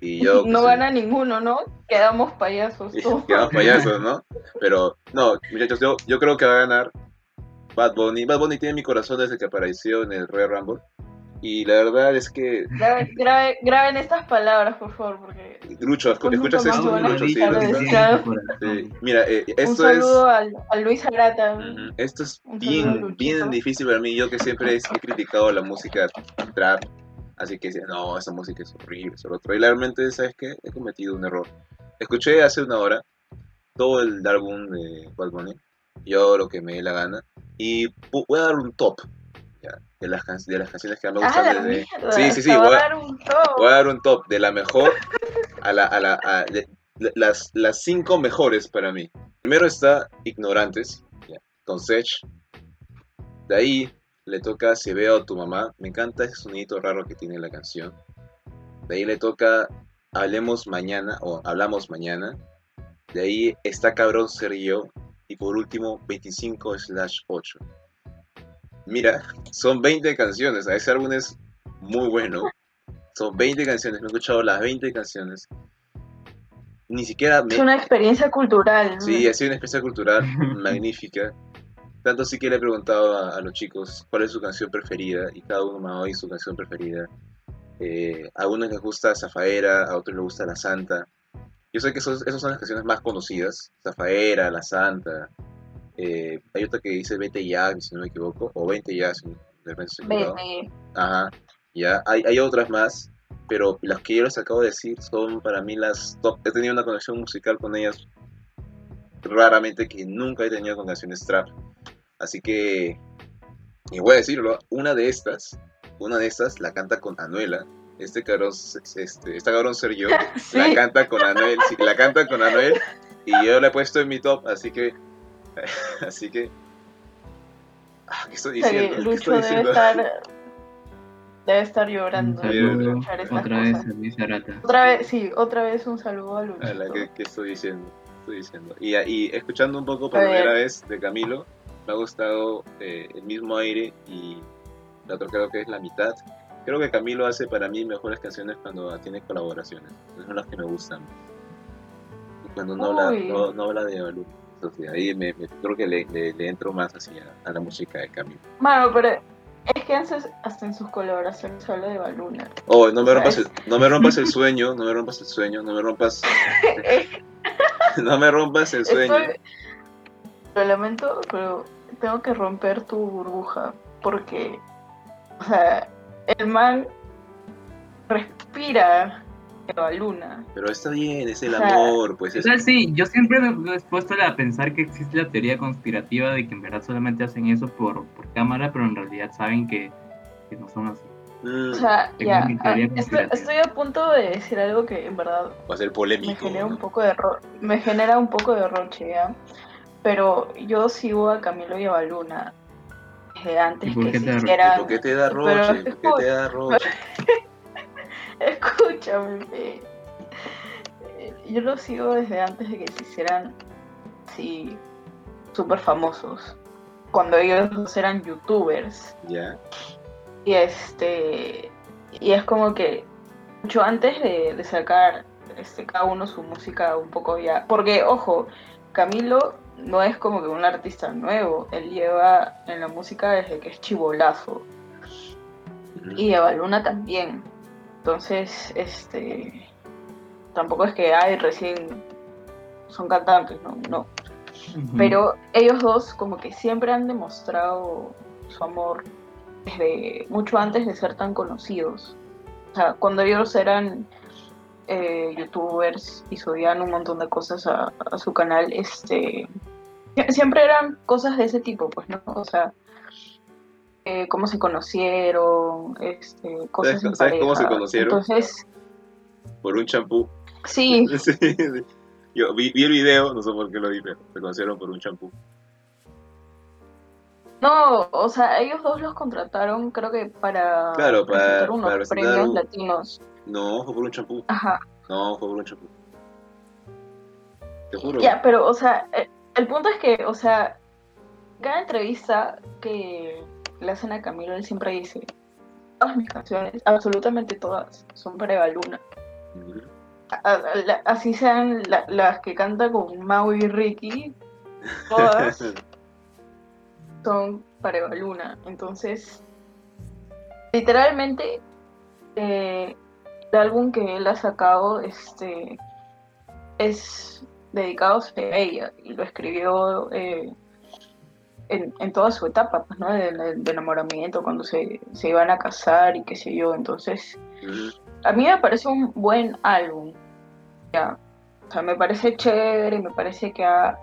[SPEAKER 1] y yo.
[SPEAKER 2] no
[SPEAKER 1] soy-
[SPEAKER 2] gana ninguno, ¿no? Quedamos payasos todos.
[SPEAKER 1] quedamos payasos, ¿no? Pero, no, muchachos, yo, yo creo que va a ganar Bad Bunny. Bad Bunny tiene mi corazón desde que apareció en el Royal Rumble. Y la verdad es que,
[SPEAKER 2] Graben, grabe- graben estas palabras, por favor, porque
[SPEAKER 1] escuchas esto, Lucho, sí, sí. Mira, eh,
[SPEAKER 2] un
[SPEAKER 1] esto es...
[SPEAKER 2] saludo al, a Luis Arata.
[SPEAKER 1] Ujú. Esto es
[SPEAKER 2] Un
[SPEAKER 1] bien, bien difícil para mí. Yo que siempre he criticado la música trap. Así que no, esa música es horrible, eso otro. Y realmente, ¿sabes qué? He cometido un error. Escuché hace una hora todo el álbum de Bad Bunny. Yo lo que me dé la gana. Y voy a dar un top ya, de, las can- de las canciones que me
[SPEAKER 2] Ah,
[SPEAKER 1] gustan
[SPEAKER 2] la
[SPEAKER 1] desde... Sí, sí, sí, voy
[SPEAKER 2] a dar un top.
[SPEAKER 1] Voy a dar un top de la mejor a la, a la, a- de- de- las, las cinco mejores para mí. Primero está Ignorantes, ya, con Sech. De ahí le toca Si veo a tu mamá. Me encanta ese sonidito raro que tiene la canción. De ahí le toca Hablemos mañana o Hablamos mañana. De ahí está Cabrón Ser Yo. Y por último, 25 slash 8. Mira, son 20 canciones. Ese álbum es muy bueno. Son 20 canciones, me he escuchado las 20 canciones. Ni siquiera me...
[SPEAKER 2] Es una experiencia cultural. ¿no?
[SPEAKER 1] Sí, ha sido una experiencia cultural magnífica. Tanto sí que le he preguntado a, a los chicos cuál es su canción preferida y cada uno me ha dado su canción preferida. Eh, a unos les gusta Zafaera, a otros les gusta La Santa. Yo sé que esos, esas son las canciones más conocidas. Zafaera, La Santa. Eh, hay otra que dice Vete ya, si no me equivoco. O 20 ya, si de repente estoy. Ajá, ya. Hay, hay otras más, pero las que yo les acabo de decir son para mí las top. He tenido una conexión musical con ellas raramente que nunca he tenido con canciones trap. Así que, y voy a decirlo, una de estas, una de estas la canta con Anuela. Este cabrón, este, esta cabrón ser yo,
[SPEAKER 2] Sí.
[SPEAKER 1] la canta con Anuel, sí, la canta con Anuel y yo la he puesto en mi top, así que, así que, ah, ¿qué estoy diciendo? ¿Qué
[SPEAKER 2] Lucho
[SPEAKER 1] estoy
[SPEAKER 2] debe estar, debe estar
[SPEAKER 3] Un
[SPEAKER 2] llorando.
[SPEAKER 3] saludo otra vez
[SPEAKER 2] cosas.
[SPEAKER 3] a Luis Arata.
[SPEAKER 2] Otra vez, sí, otra vez un saludo a Lucho.
[SPEAKER 1] Ala, ¿qué, qué estoy diciendo? Estoy diciendo. Y, y escuchando un poco por
[SPEAKER 2] A
[SPEAKER 1] primera vez de Camilo, me ha gustado eh, el mismo aire y la otra creo que es la mitad. Creo que Camilo hace para mí mejores canciones cuando tiene colaboraciones. Esas son las que me gustan. Y cuando no habla, no habla de Balú. Entonces ahí me, me- creo que le, le- le entro más hacia a la música de Camilo.
[SPEAKER 2] Mano, pero es que hasta en sus colaboraciones habla de Baluna.
[SPEAKER 1] Oh, no me rompas el, no me rompas el sueño, no me rompas el sueño, no me rompas, no me rompas el sueño.
[SPEAKER 2] Estoy... Lo lamento, pero tengo que romper tu burbuja. porque, o sea, el man respira Eva Luna.
[SPEAKER 1] Pero está bien, es el
[SPEAKER 2] O sea,
[SPEAKER 1] amor, pues
[SPEAKER 3] O
[SPEAKER 1] es...
[SPEAKER 3] sea, sí, yo siempre me he puesto a pensar que existe la teoría conspirativa de que en verdad solamente hacen eso por, por cámara, pero en realidad saben que, que no son así.
[SPEAKER 1] Mm,
[SPEAKER 2] O sea, ya, ah, estoy, estoy a punto de decir algo que en verdad
[SPEAKER 1] va a ser
[SPEAKER 2] me
[SPEAKER 1] polémico.
[SPEAKER 2] genera un
[SPEAKER 1] ¿no?
[SPEAKER 2] poco de ro- me genera un poco de roche, ¿ya? Pero yo sigo a Camilo y a Baluna desde antes
[SPEAKER 3] ¿Y por
[SPEAKER 2] que
[SPEAKER 3] qué
[SPEAKER 2] se
[SPEAKER 3] te
[SPEAKER 2] hicieran...
[SPEAKER 1] ¿Por qué te da roche?
[SPEAKER 2] es
[SPEAKER 1] ¿Por qué te da roche?
[SPEAKER 2] Escúchame, Eh, Yo los sigo desde antes de que se hicieran sí súper famosos. Cuando ellos dos eran youtubers.
[SPEAKER 1] Ya.
[SPEAKER 2] Y este. Y es como que mucho antes de, de sacar este, cada uno su música un poco ya. Porque, ojo, Camilo no es como que un artista nuevo. Él lleva en la música desde que es chibolazo.
[SPEAKER 1] Ujú.
[SPEAKER 2] Y Eva Luna también. Entonces, este. Tampoco es que hay recién son cantantes, no, no. Pero ellos dos como que siempre han demostrado su amor desde mucho antes de ser tan conocidos. O sea, cuando ellos eran eh, youtubers y subían un montón de cosas a, a su canal, este sie- siempre eran cosas de ese tipo, pues, ¿no? O sea, eh, cómo se conocieron, este, cosas en
[SPEAKER 1] ¿Sabes cómo se conocieron?
[SPEAKER 2] Entonces,
[SPEAKER 1] Por un champú.
[SPEAKER 2] sí,
[SPEAKER 1] Sí, sí. Yo vi, vi el video, no sé por qué lo vi, pero se conocieron por un champú.
[SPEAKER 2] No, o sea, ellos dos los contrataron, creo que para
[SPEAKER 1] Claro, para-
[SPEAKER 2] presentar unos
[SPEAKER 1] para presentar
[SPEAKER 2] premios
[SPEAKER 1] un-
[SPEAKER 2] latinos.
[SPEAKER 1] No, fue por un champú.
[SPEAKER 2] Ajá.
[SPEAKER 1] No, fue por un champú. Te juro.
[SPEAKER 2] Ya, pero, o sea, el, el punto es que, o sea, cada entrevista que le hacen a Camilo, él siempre dice, todas mis canciones, absolutamente todas, son para Eva Luna.
[SPEAKER 1] Ujú.
[SPEAKER 2] A- a- la- así sean la- las que canta con Mau y Ricky, todas son para Eva Luna. Entonces, literalmente, eh, el álbum que él ha sacado este, es dedicado a ella y lo escribió eh, en, en toda su etapa, pues, ¿no? De, enamoramiento, cuando se, se iban a casar y qué sé yo. Entonces, a mí me parece un buen álbum. Ya. O sea, me parece chévere, me parece que ha,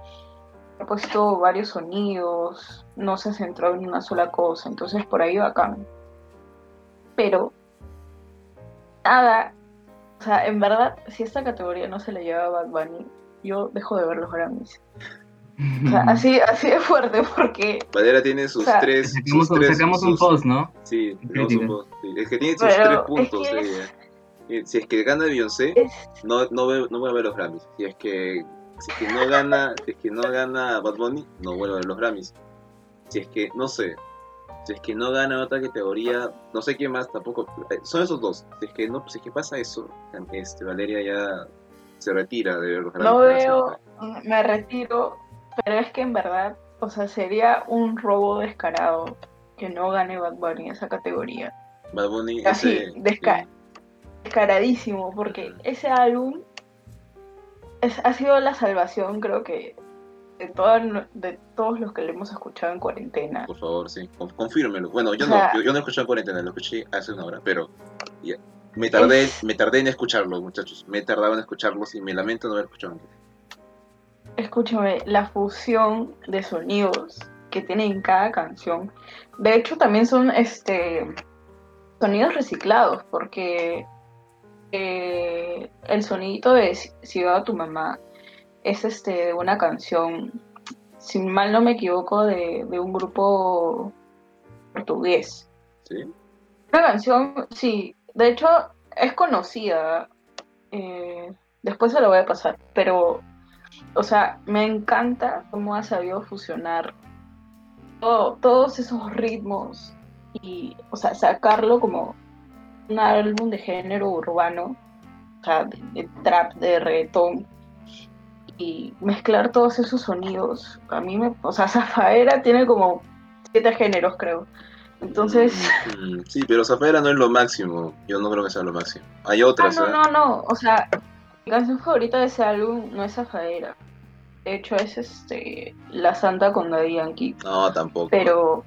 [SPEAKER 2] ha puesto varios sonidos, no se centró en una sola cosa, entonces por ahí bacán. Pero, nada, o sea, en verdad, si esta categoría no se le lleva Bad Bunny, yo dejo de ver los Grammys. O sea, así, así de fuerte, porque
[SPEAKER 1] Valera tiene sus
[SPEAKER 2] O sea,
[SPEAKER 1] tres.
[SPEAKER 3] Sacamos,
[SPEAKER 1] sus tres
[SPEAKER 3] sacamos un post, ¿no?
[SPEAKER 1] Sí,
[SPEAKER 3] Crítica.
[SPEAKER 1] tenemos un post. sí. Es que tiene sus
[SPEAKER 2] Pero
[SPEAKER 1] tres
[SPEAKER 2] es
[SPEAKER 1] puntos.
[SPEAKER 2] que
[SPEAKER 1] ella. Y Si es que gana Beyoncé,
[SPEAKER 2] es,
[SPEAKER 1] no, no, voy a ver los Grammys. Si es que, si es que no gana, si es que no gana Bad Bunny, no vuelvo a ver los Grammys. Si es que, no sé, si es que no gana otra categoría, no sé quién más tampoco. eh, Son esos dos. Si es que no, si es que pasa eso, este, Valeria ya se retira de ver los Grammys.
[SPEAKER 2] no veo, me retiro, pero es que en verdad, o sea, sería un robo descarado que no gane Bad Bunny esa categoría.
[SPEAKER 1] Bad Bunny,
[SPEAKER 2] Así,
[SPEAKER 1] ese-
[SPEAKER 2] desca- descaradísimo, porque ese álbum es- ha sido la salvación, creo que, de, toda- de todos los que le hemos escuchado en cuarentena.
[SPEAKER 1] Por favor, sí. Con- confírmelo. Bueno, yo
[SPEAKER 2] O sea-
[SPEAKER 1] no, yo, yo no escuché en cuarentena, lo escuché hace una hora, pero me tardé,
[SPEAKER 2] Es-
[SPEAKER 1] me tardé en escucharlo, muchachos. Me he tardado en escucharlos y me lamento no haber escuchado antes.
[SPEAKER 2] Escúchame, la fusión de sonidos que tiene en cada canción. De hecho, también son este sonidos reciclados, porque eh, el sonidito de Si- va a tu mamá es este de una canción, si mal no me equivoco, de, de un grupo portugués.
[SPEAKER 1] ¿Sí?
[SPEAKER 2] Una canción, sí, de hecho es conocida. eh, después se lo voy a pasar, pero, o sea, me encanta cómo ha sabido fusionar todo- todos esos ritmos y, o sea, sacarlo como un álbum de género urbano, o sea, de, de trap, de reggaetón y mezclar todos esos sonidos. A mí me, o sea, Zafaera tiene como siete géneros, creo. Entonces.
[SPEAKER 1] Mm, sí, pero Zafera no es lo máximo. Yo no creo que sea lo máximo. Hay
[SPEAKER 2] Ah,
[SPEAKER 1] otras,
[SPEAKER 2] no,
[SPEAKER 1] ¿eh?
[SPEAKER 2] no, no. O sea, mi canción favorita de ese álbum no es Zafaera. De hecho, es este La Santa con Daddy Yankee.
[SPEAKER 1] No, tampoco.
[SPEAKER 2] Pero.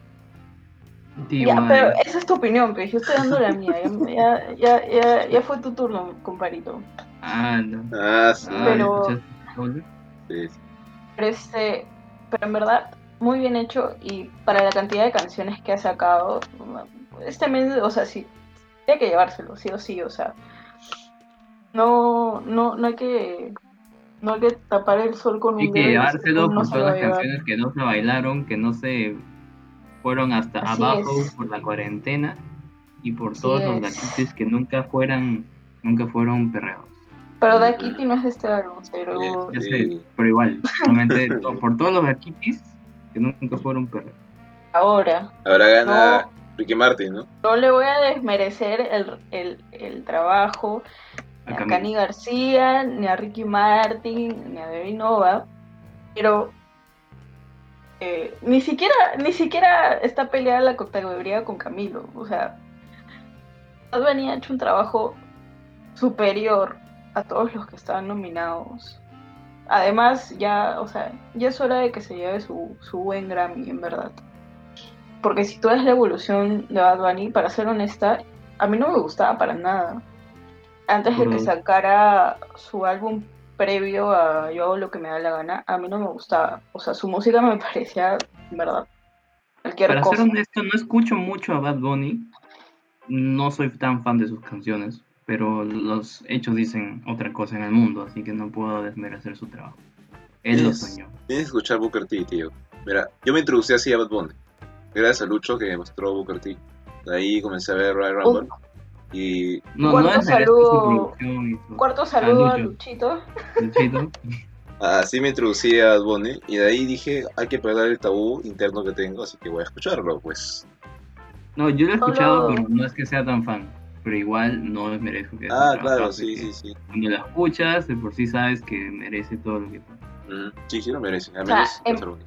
[SPEAKER 2] Ya, pero esa es tu opinión, pero yo estoy dando la mía. Ya, ya, ya, ya fue tu turno, comparito.
[SPEAKER 3] Ah, no.
[SPEAKER 1] Ah, sí.
[SPEAKER 2] Pero-
[SPEAKER 3] ¿escuchaste?
[SPEAKER 1] sí, sí.
[SPEAKER 2] Pero este, pero en verdad, muy bien hecho y para la cantidad de canciones que ha sacado, es también, o sea, sí, hay que llevárselo, sí o sí, o sea, no, no, no hay que, no hay que tapar el sol con un
[SPEAKER 3] Hay que
[SPEAKER 2] dedo y
[SPEAKER 3] llevárselo
[SPEAKER 2] no
[SPEAKER 3] por todas las canciones que no se bailaron, que no se fueron hasta
[SPEAKER 2] Así
[SPEAKER 3] abajo
[SPEAKER 2] es.
[SPEAKER 3] por la cuarentena y por
[SPEAKER 2] Así
[SPEAKER 3] todos los
[SPEAKER 2] es.
[SPEAKER 3] laquites que nunca fueran, nunca fueron perreados.
[SPEAKER 2] Pero Da Kitty no es de este álbum, pero
[SPEAKER 3] Ya
[SPEAKER 1] Sí.
[SPEAKER 3] sé, pero igual, to- por todos los laquitis que nunca fueron perreados.
[SPEAKER 2] ahora
[SPEAKER 1] Ahora gana Ricky Martin, ¿no?
[SPEAKER 2] no le voy a desmerecer el, el, el trabajo
[SPEAKER 3] A
[SPEAKER 2] ni a. Cani García, ni a Ricky Martin, ni a Debbie Nova, pero eh, ni siquiera ni siquiera está peleada la categoría con Camilo. O sea, Bunny ha hecho un trabajo superior a todos los que estaban nominados. Además, ya, o sea, ya es hora de que se lleve su, su buen Grammy, en verdad. Porque si tú ves la evolución de Bad Bunny, para ser honesta, a mí no me gustaba para nada. Antes de que sacara su álbum previo a Yo hago lo que me da la gana, a mí no me gustaba. O sea, su música me parecía, en verdad, cualquier
[SPEAKER 3] Para
[SPEAKER 2] cosa.
[SPEAKER 3] ser honesto, no escucho mucho a Bad Bunny. No soy tan fan de sus canciones, pero los hechos dicen otra cosa en el mundo, así que no puedo desmerecer su trabajo. Él lo soñó.
[SPEAKER 1] Tienes que escuchar Booker T, tío. Mira, yo me introducí así a Bad Bunny. Gracias a Lucho que me mostró Booker T. De ahí comencé a ver Royal Rumble. Y
[SPEAKER 3] No,
[SPEAKER 2] Cuarto
[SPEAKER 3] no desmerezco
[SPEAKER 2] saludo- Cuarto saludo a. Luchito.
[SPEAKER 3] Luchito.
[SPEAKER 1] así me introducí a Bunny. Y de ahí dije, hay que perder el tabú interno que tengo, así que voy a escucharlo, pues.
[SPEAKER 3] No, yo lo he escuchado,
[SPEAKER 2] Solo-
[SPEAKER 3] pero no es que sea tan fan. Pero igual no desmerezco que
[SPEAKER 1] Ah, claro, sí, sí, sí.
[SPEAKER 3] Cuando la escuchas, de por sí sabes que merece todo lo que
[SPEAKER 1] Ujú. Sí, sí lo merece.
[SPEAKER 2] O sea,
[SPEAKER 1] álbumes.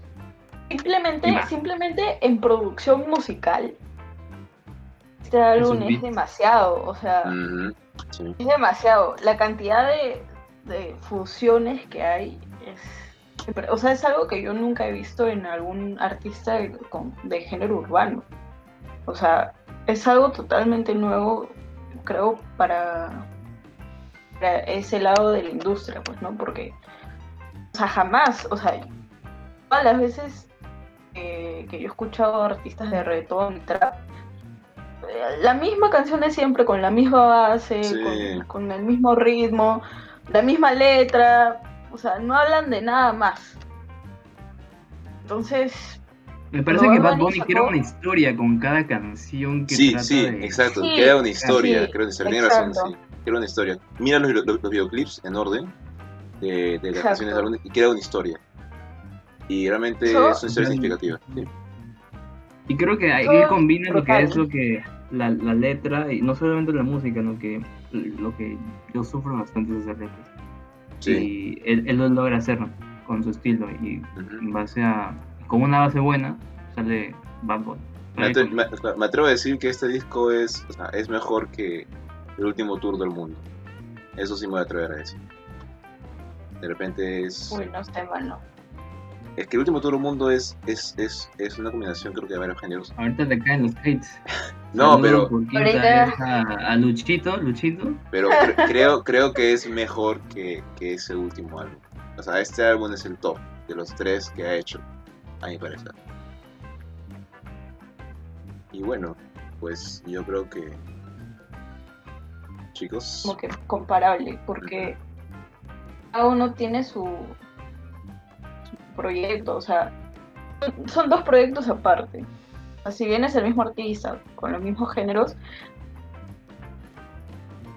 [SPEAKER 2] Simplemente, simplemente en producción musical. Este álbum
[SPEAKER 3] Esos
[SPEAKER 2] es demasiado, o sea.
[SPEAKER 1] Sí.
[SPEAKER 2] es demasiado. La cantidad de, de fusiones que hay es, o sea, es algo que yo nunca he visto en algún artista de, con- de género urbano. O sea, es algo totalmente nuevo, creo, para, para ese lado de la industria, pues, ¿no? Porque, o sea, jamás, o sea, todas las veces eh, que yo he escuchado artistas de reggaetón y trap, la misma canción de siempre, con la misma base,
[SPEAKER 1] Sí.
[SPEAKER 2] con, con el mismo ritmo, la misma letra, o sea, no hablan de nada más. Entonces,
[SPEAKER 3] Me parece que
[SPEAKER 2] Bad Bunny sacó-
[SPEAKER 3] una historia con cada canción que
[SPEAKER 1] Sí,
[SPEAKER 3] trata
[SPEAKER 1] sí,
[SPEAKER 3] de...
[SPEAKER 1] exacto.
[SPEAKER 2] Sí,
[SPEAKER 1] Crea una historia,
[SPEAKER 2] sí,
[SPEAKER 1] creo que tiene razón,
[SPEAKER 2] exacto.
[SPEAKER 1] sí. Crea una historia. Mira los, los- los videoclips en orden de, de las
[SPEAKER 2] Exacto.
[SPEAKER 1] canciones álbum y crea una historia. Y realmente
[SPEAKER 2] Eso-
[SPEAKER 1] es una historia significativa. sí.
[SPEAKER 3] Y creo que ahí combina lo que es lo que la, la letra, y no solamente la música, sino que lo que yo sufro bastante es hacer letras.
[SPEAKER 1] Sí.
[SPEAKER 3] Y él, él lo logra hacer ¿no? con su estilo, y en base a, con una base buena, sale Bad.
[SPEAKER 1] Me, atre- me- me atrevo a decir que este disco es, o sea, es mejor que el último tour del mundo. Eso sí me voy a atrever a decir. De repente es.
[SPEAKER 2] uy, no sé, mano.
[SPEAKER 1] Es que el último tour del mundo es, es, es, es una combinación, creo que de varios géneros.
[SPEAKER 3] Ahorita le caen los hates.
[SPEAKER 1] No, pero,
[SPEAKER 3] a, a Luchito, Luchito.
[SPEAKER 1] pero cre- creo, creo que es mejor que, que ese último álbum. O sea, este álbum es el top de los tres que ha hecho, a mi parecer. Y bueno, pues yo creo que. Chicos.
[SPEAKER 2] como que comparable, porque cada uno tiene su, su proyecto, o sea, son dos proyectos aparte. Si bien es el mismo artista, con los mismos géneros,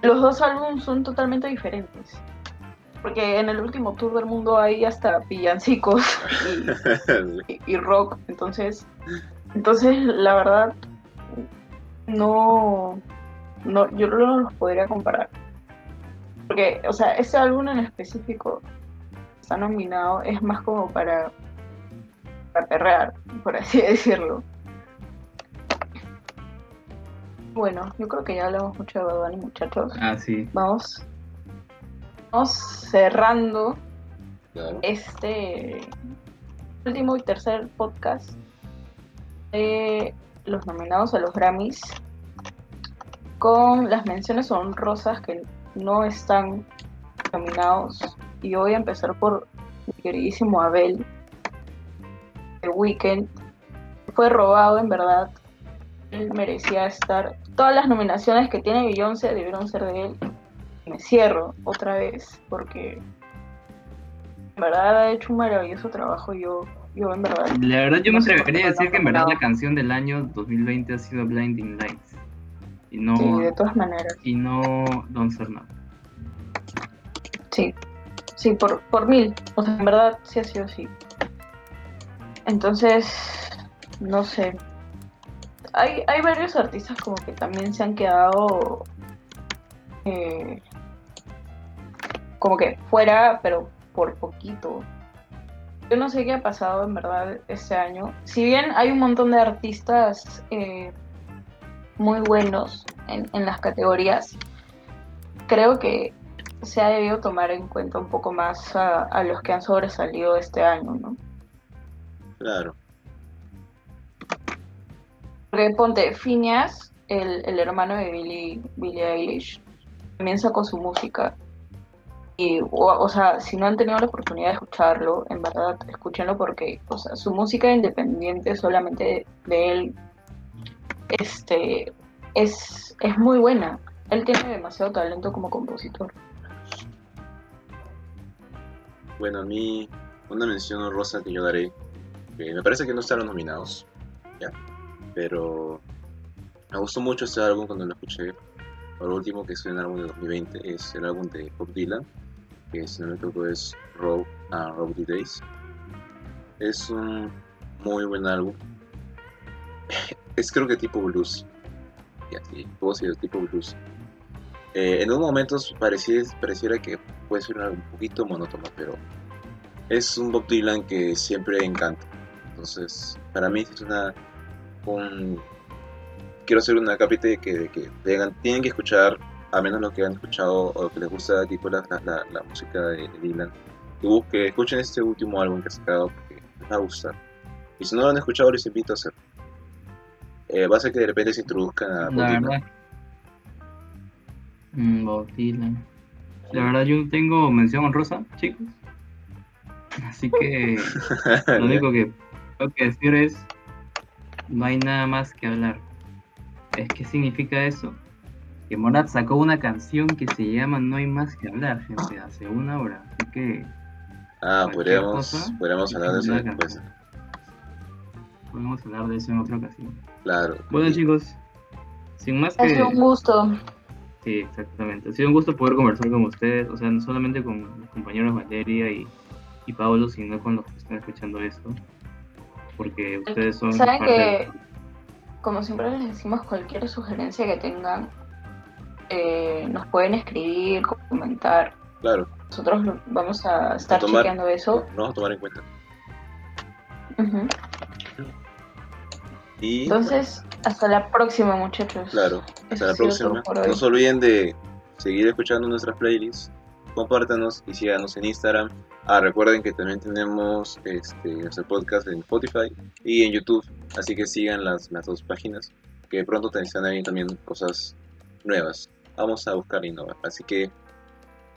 [SPEAKER 2] los dos álbumes son totalmente diferentes. Porque en el último tour del mundo hay hasta villancicos y, y- y rock, entonces, entonces la verdad no, no, yo no los podría comparar. Porque, o sea, ese álbum en específico está nominado, es más como para, para perrear, por así decirlo. Bueno, yo creo que ya hablamos mucho de Bad Bunny, muchachos.
[SPEAKER 3] Ah, sí.
[SPEAKER 2] Vamos, vamos cerrando
[SPEAKER 1] Claro.
[SPEAKER 2] este último y tercer podcast de los nominados a los Grammys con las menciones honrosas que no están nominados. Y yo voy a empezar por mi queridísimo Abel, The Weeknd. Fue robado, en verdad. Él merecía estar. Todas las nominaciones que tiene Beyoncé debieron ser de él. Me cierro otra vez porque en verdad ha hecho un maravilloso trabajo. Yo, yo en verdad.
[SPEAKER 3] La verdad, yo me
[SPEAKER 2] No por
[SPEAKER 3] atrevería a decir que en verdad la canción del año 2020 ha sido Blinding Lights. Y no,
[SPEAKER 2] Sí, de todas maneras.
[SPEAKER 3] y no Don't Now.
[SPEAKER 2] Sí, sí, por, por mil. O sea, en verdad sí ha sido así. Entonces, no sé. Hay, hay varios artistas como que también se han quedado eh, como que fuera, pero por poquito. Yo no sé qué ha pasado en verdad este año. Si bien hay un montón de artistas eh, muy buenos en, en las categorías, creo que se ha debido tomar en cuenta un poco más a, a los que han sobresalido este año, ¿no?
[SPEAKER 1] Claro.
[SPEAKER 2] Porque ponte, Phineas, el, el hermano de Billie, Billie Eilish, también sacó su música. Y, o, sea, si no han tenido la oportunidad de escucharlo, en verdad, escúchenlo porque, o sea, su música independiente solamente de, él, este, es, es muy buena. Él tiene demasiado talento como compositor.
[SPEAKER 1] Bueno, a mí, una mención honrosa que yo daré, me parece que no estaban nominados, ya, pero me gustó mucho este álbum cuando lo escuché. Por último, que es un álbum de 2020, es el álbum de Bob Dylan, que si no me equivoco es Rob, ah, Rob the Days. Es un muy buen álbum. es creo que tipo blues. Ya, sí, puedo decir tipo blues. Eh, en unos momentos parecía, pareciera que puede ser un poquito monótono, pero es un Bob Dylan que siempre encanta. Entonces, para mí es una. Un, quiero hacer una capita de que, que tengan- tienen que escuchar, a menos lo que han escuchado o que les gusta tipo la, la, la- la música de, de Dylan, que busquen, escuchen este último álbum que ha sacado porque les va a gustar. Y si no lo han escuchado, les invito a hacerlo. Eh, va a ser que de repente se introduzcan a Bob
[SPEAKER 3] La
[SPEAKER 1] Dylan.
[SPEAKER 3] verdad. Mm, Bob Dylan. La verdad, yo tengo mención honrosa, chicos. Así que lo único que tengo que decir es: no hay nada más que hablar. ¿Es qué significa eso? Que Morat sacó una canción que se llama No hay más que hablar, gente, hace una hora. Así que
[SPEAKER 1] Ah, podríamos,
[SPEAKER 3] cosa,
[SPEAKER 1] podríamos hablar de eso después.
[SPEAKER 3] canción. podemos hablar de eso en otra ocasión.
[SPEAKER 1] Claro.
[SPEAKER 3] Bueno, chicos, sin más
[SPEAKER 2] Ha
[SPEAKER 3] que.
[SPEAKER 2] sido un gusto.
[SPEAKER 3] Sí, exactamente. Ha sido un gusto poder conversar con ustedes, o sea, no solamente con mis compañeros Valeria y, y Pablo, sino con los que están escuchando esto. Porque ustedes son
[SPEAKER 2] Saben
[SPEAKER 3] parte
[SPEAKER 2] que, como siempre les decimos, cualquier sugerencia que tengan, eh, nos pueden escribir, comentar.
[SPEAKER 1] Claro,
[SPEAKER 2] Nosotros vamos a estar
[SPEAKER 1] tomar.
[SPEAKER 2] chequeando eso.
[SPEAKER 1] lo vamos a tomar en cuenta. Y
[SPEAKER 2] Entonces, hasta la próxima, muchachos.
[SPEAKER 1] claro,
[SPEAKER 2] Eso
[SPEAKER 1] hasta la próxima. No se olviden de seguir escuchando nuestras playlists, compártanos y síganos en Instagram. Ah, recuerden que también tenemos este, nuestro podcast en Spotify y en YouTube, así que sigan las, las dos páginas, que pronto te están ahí también cosas nuevas. Vamos a buscar innovar. Así que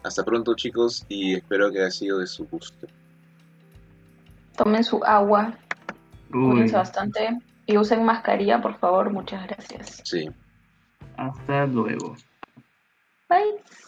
[SPEAKER 1] hasta pronto chicos y espero que haya sido de su gusto.
[SPEAKER 2] Tomen su agua, cuídense bastante y usen mascarilla, por favor. Muchas gracias.
[SPEAKER 1] Sí.
[SPEAKER 3] hasta luego.
[SPEAKER 2] Bye.